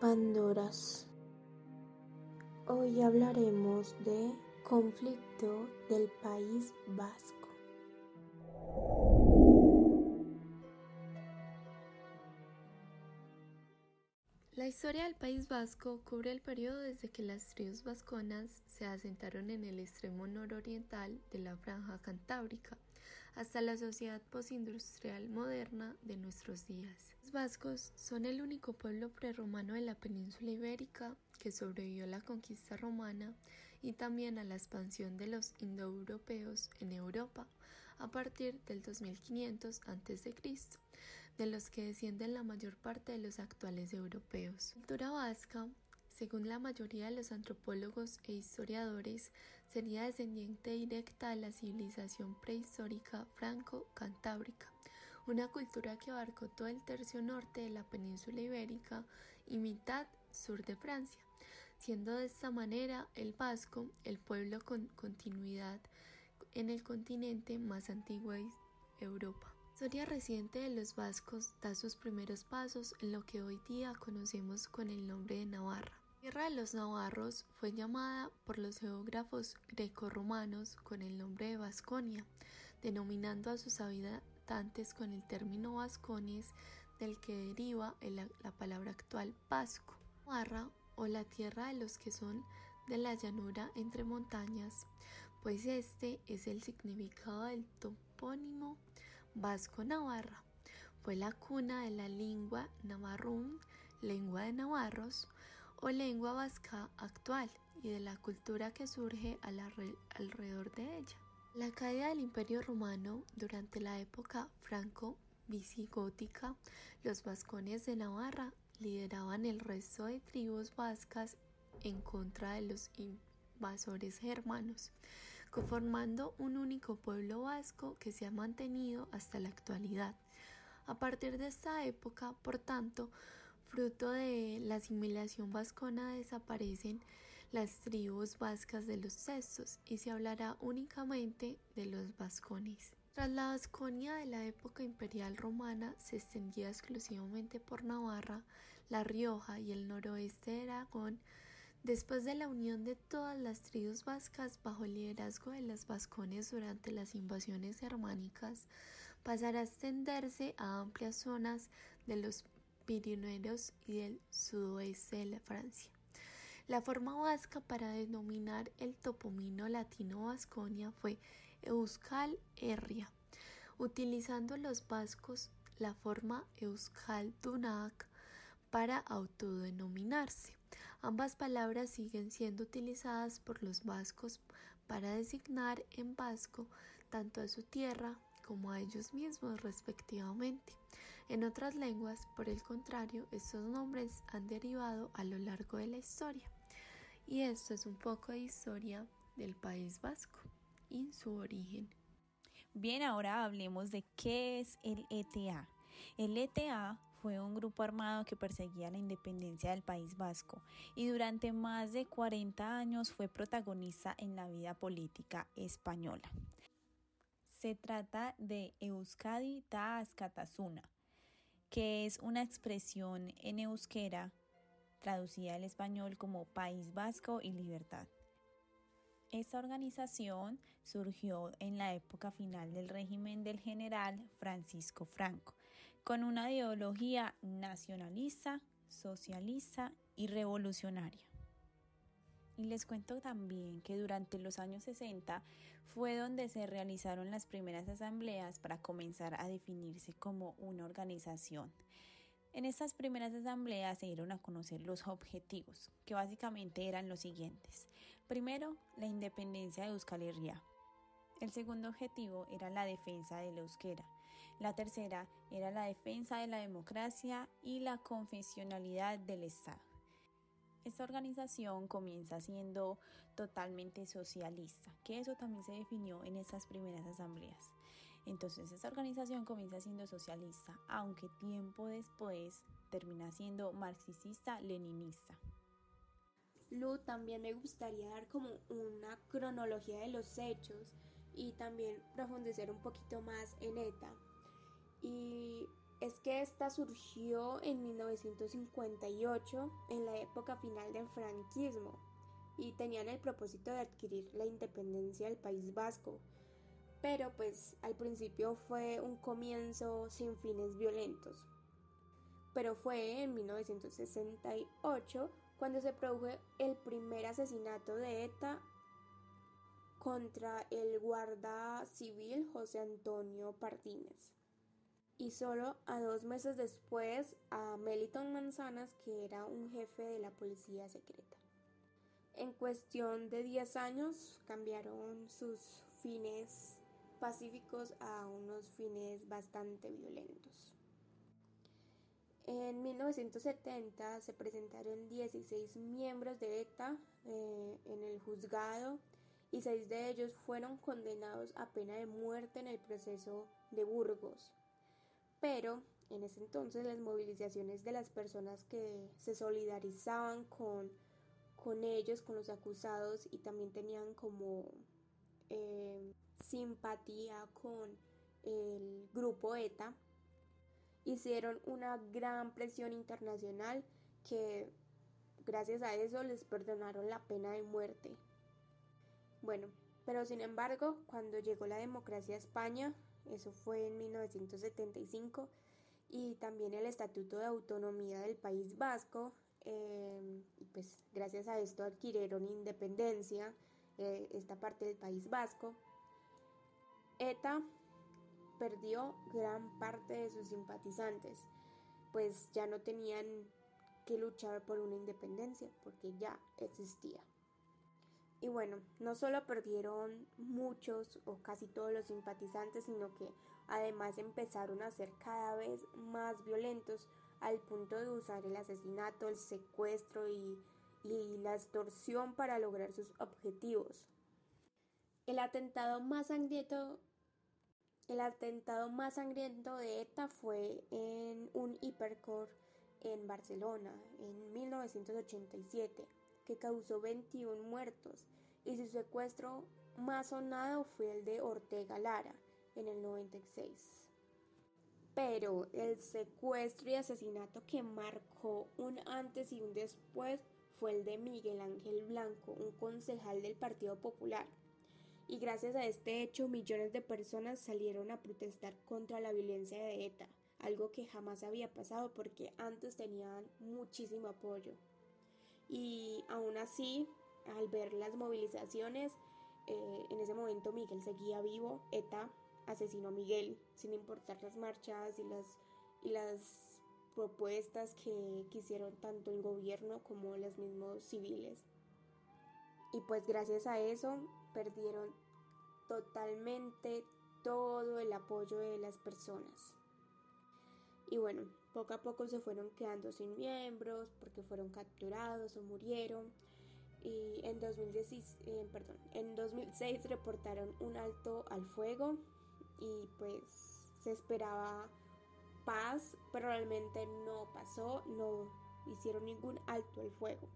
Pandoras. Hoy hablaremos de conflicto del País Vasco. La historia del País Vasco cubre el periodo desde que las tribus vasconas se asentaron en el extremo nororiental de la franja cantábrica hasta la sociedad postindustrial moderna de nuestros días. Los vascos son el único pueblo prerromano de la península ibérica que sobrevivió a la conquista romana y también a la expansión de los indoeuropeos en Europa a partir del 2500 a.C., de los que descienden la mayor parte de los actuales europeos. La cultura vasca según la mayoría de los antropólogos e historiadores, sería descendiente directa de la civilización prehistórica franco-cantábrica, una cultura que abarcó todo el tercio norte de la península ibérica y mitad sur de Francia, siendo de esta manera el vasco el pueblo con continuidad en el continente más antiguo de Europa. La historia reciente de los vascos da sus primeros pasos en lo que hoy día conocemos con el nombre de Navarra. Tierra de los navarros fue llamada por los geógrafos grecorromanos con el nombre de Vasconia, denominando a sus habitantes con el término vascones del que deriva la palabra actual vasco. Navarra o la tierra de los que son de la llanura entre montañas, pues este es el significado del topónimo vasco-navarra. Fue la cuna de la lengua navarrún, lengua de navarros, o lengua vasca actual y de la cultura que surge alrededor de ella. La caída del Imperio Romano durante la época franco-visigótica, los vascones de Navarra lideraban el resto de tribus vascas en contra de los invasores germanos, conformando un único pueblo vasco que se ha mantenido hasta la actualidad. A partir de esta época, por tanto, Fruto de la asimilación vascona desaparecen las tribus vascas de los cestos y se hablará únicamente de los vascones. Tras la Vasconia de la época imperial romana se extendía exclusivamente por Navarra, La Rioja y el noroeste de Aragón, después de la unión de todas las tribus vascas bajo el liderazgo de las vascones durante las invasiones germánicas, pasará a extenderse a amplias zonas de los Pirineos y del sudoeste de la Francia. La forma vasca para denominar el topomino latino Vasconia fue Euskal Herria, utilizando los vascos la forma Euskal Dunak para autodenominarse. Ambas palabras siguen siendo utilizadas por los vascos para designar en vasco tanto a su tierra como a ellos mismos respectivamente. En otras lenguas, por el contrario, estos nombres han derivado a lo largo de la historia. Y esto es un poco de historia del País Vasco y su origen. Bien, ahora hablemos de qué es el ETA. El ETA fue un grupo armado que perseguía la independencia del País Vasco y durante más de 40 años fue protagonista en la vida política española. Se trata de Euskadi ta que es una expresión en euskera traducida al español como País Vasco y Libertad. Esta organización surgió en la época final del régimen del general Francisco Franco, con una ideología nacionalista, socialista y revolucionaria. Y les cuento también que durante los años 60 fue donde se realizaron las primeras asambleas para comenzar a definirse como una organización. En estas primeras asambleas se dieron a conocer los objetivos, que básicamente eran los siguientes. Primero, la independencia de Euskal Herria. El segundo objetivo era la defensa de la euskera. La tercera era la defensa de la democracia y la confesionalidad del Estado. Esta organización comienza siendo totalmente socialista, que eso también se definió en esas primeras asambleas. Entonces, esta organización comienza siendo socialista, aunque tiempo después termina siendo marxista-leninista. Lu, también me gustaría dar como una cronología de los hechos y también profundizar un poquito más en ETA. Y es que esta surgió en 1958, en la época final del franquismo, y tenían el propósito de adquirir la independencia del País Vasco. Pero pues al principio fue un comienzo sin fines violentos. Pero fue en 1968 cuando se produjo el primer asesinato de ETA contra el guarda civil José Antonio Pardines. Y solo a dos meses después a Meliton Manzanas, que era un jefe de la policía secreta. En cuestión de 10 años cambiaron sus fines pacíficos a unos fines bastante violentos. En 1970 se presentaron 16 miembros de ETA eh, en el juzgado y seis de ellos fueron condenados a pena de muerte en el proceso de Burgos. Pero en ese entonces las movilizaciones de las personas que se solidarizaban con, con ellos, con los acusados y también tenían como eh, simpatía con el grupo ETA, hicieron una gran presión internacional que gracias a eso les perdonaron la pena de muerte. Bueno, pero sin embargo, cuando llegó la democracia a España, eso fue en 1975, y también el Estatuto de Autonomía del País Vasco, em, pues gracias a esto adquirieron independencia eh, esta parte del País Vasco. ETA perdió gran parte de sus simpatizantes, pues ya no tenían que luchar por una independencia, porque ya existía. Y bueno, no solo perdieron muchos o casi todos los simpatizantes, sino que además empezaron a ser cada vez más violentos al punto de usar el asesinato, el secuestro y, la extorsión para lograr sus objetivos. El atentado más sangriento el atentado más sangriento de ETA fue en un hipercore en Barcelona en 1987 que causó 21 muertos, y su secuestro más sonado fue el de Ortega Lara en el 96. Pero el secuestro y asesinato que marcó un antes y un después fue el de Miguel Ángel Blanco, un concejal del Partido Popular. Y gracias a este hecho millones de personas salieron a protestar contra la violencia de ETA, algo que jamás había pasado porque antes tenían muchísimo apoyo y aún así, al ver las movilizaciones, eh, en ese momento Miguel seguía vivo, ETA asesinó a Miguel, sin importar las marchas y las, y las propuestas que quisieron tanto el gobierno como los mismos civiles. Y pues gracias a eso perdieron totalmente todo el apoyo de las personas. Y bueno, poco a poco se fueron quedando sin miembros porque fueron capturados o murieron. Y en, 2016, eh, perdón, en 2006 reportaron un alto al fuego y pues se esperaba paz, pero realmente no pasó, no hicieron ningún alto al fuego.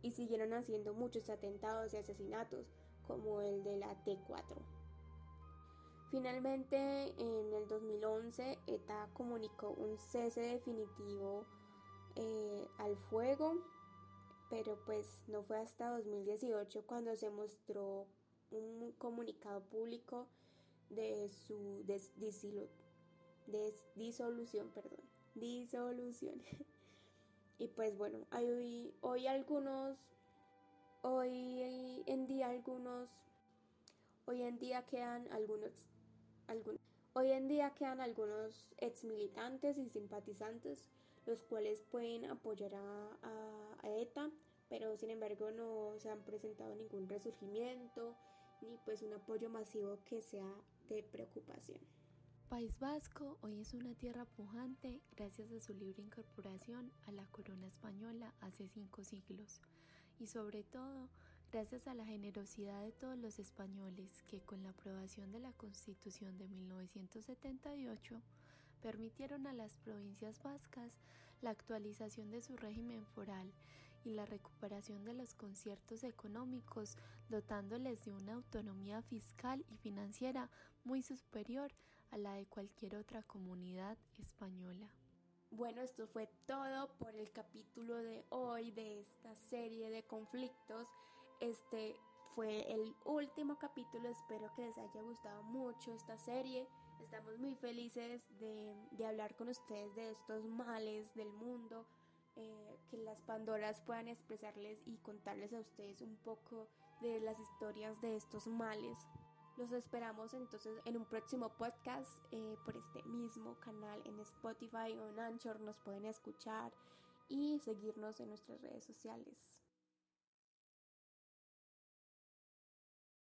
Y siguieron haciendo muchos atentados y asesinatos, como el de la T4. Finalmente, en el 2011, ETA comunicó un cese definitivo eh, al fuego, pero pues no fue hasta 2018 cuando se mostró un comunicado público de su disolución, perdón, disolución. y pues bueno, hoy, hoy algunos, hoy en día algunos, hoy en día quedan algunos Hoy en día quedan algunos ex militantes y simpatizantes los cuales pueden apoyar a, ETA, pero sin embargo no se han presentado ningún resurgimiento ni pues un apoyo masivo que sea de preocupación. País Vasco hoy es una tierra pujante gracias a su libre incorporación a la corona española hace cinco siglos y sobre todo gracias a la generosidad de todos los españoles que con la aprobación de la Constitución de 1978 permitieron a las provincias vascas la actualización de su régimen foral y la recuperación de los conciertos económicos, dotándoles de una autonomía fiscal y financiera muy superior a la de cualquier otra comunidad española. Bueno, esto fue todo por el capítulo de hoy de esta serie de conflictos. Este fue el último capítulo, espero que les haya gustado mucho esta serie. Estamos muy felices de, hablar con ustedes de estos males del mundo, eh, que las Pandoras puedan expresarles y contarles a ustedes un poco de las historias de estos males. Los esperamos entonces en un próximo podcast eh, por este mismo canal en Spotify o en Anchor. Nos pueden escuchar y seguirnos en nuestras redes sociales.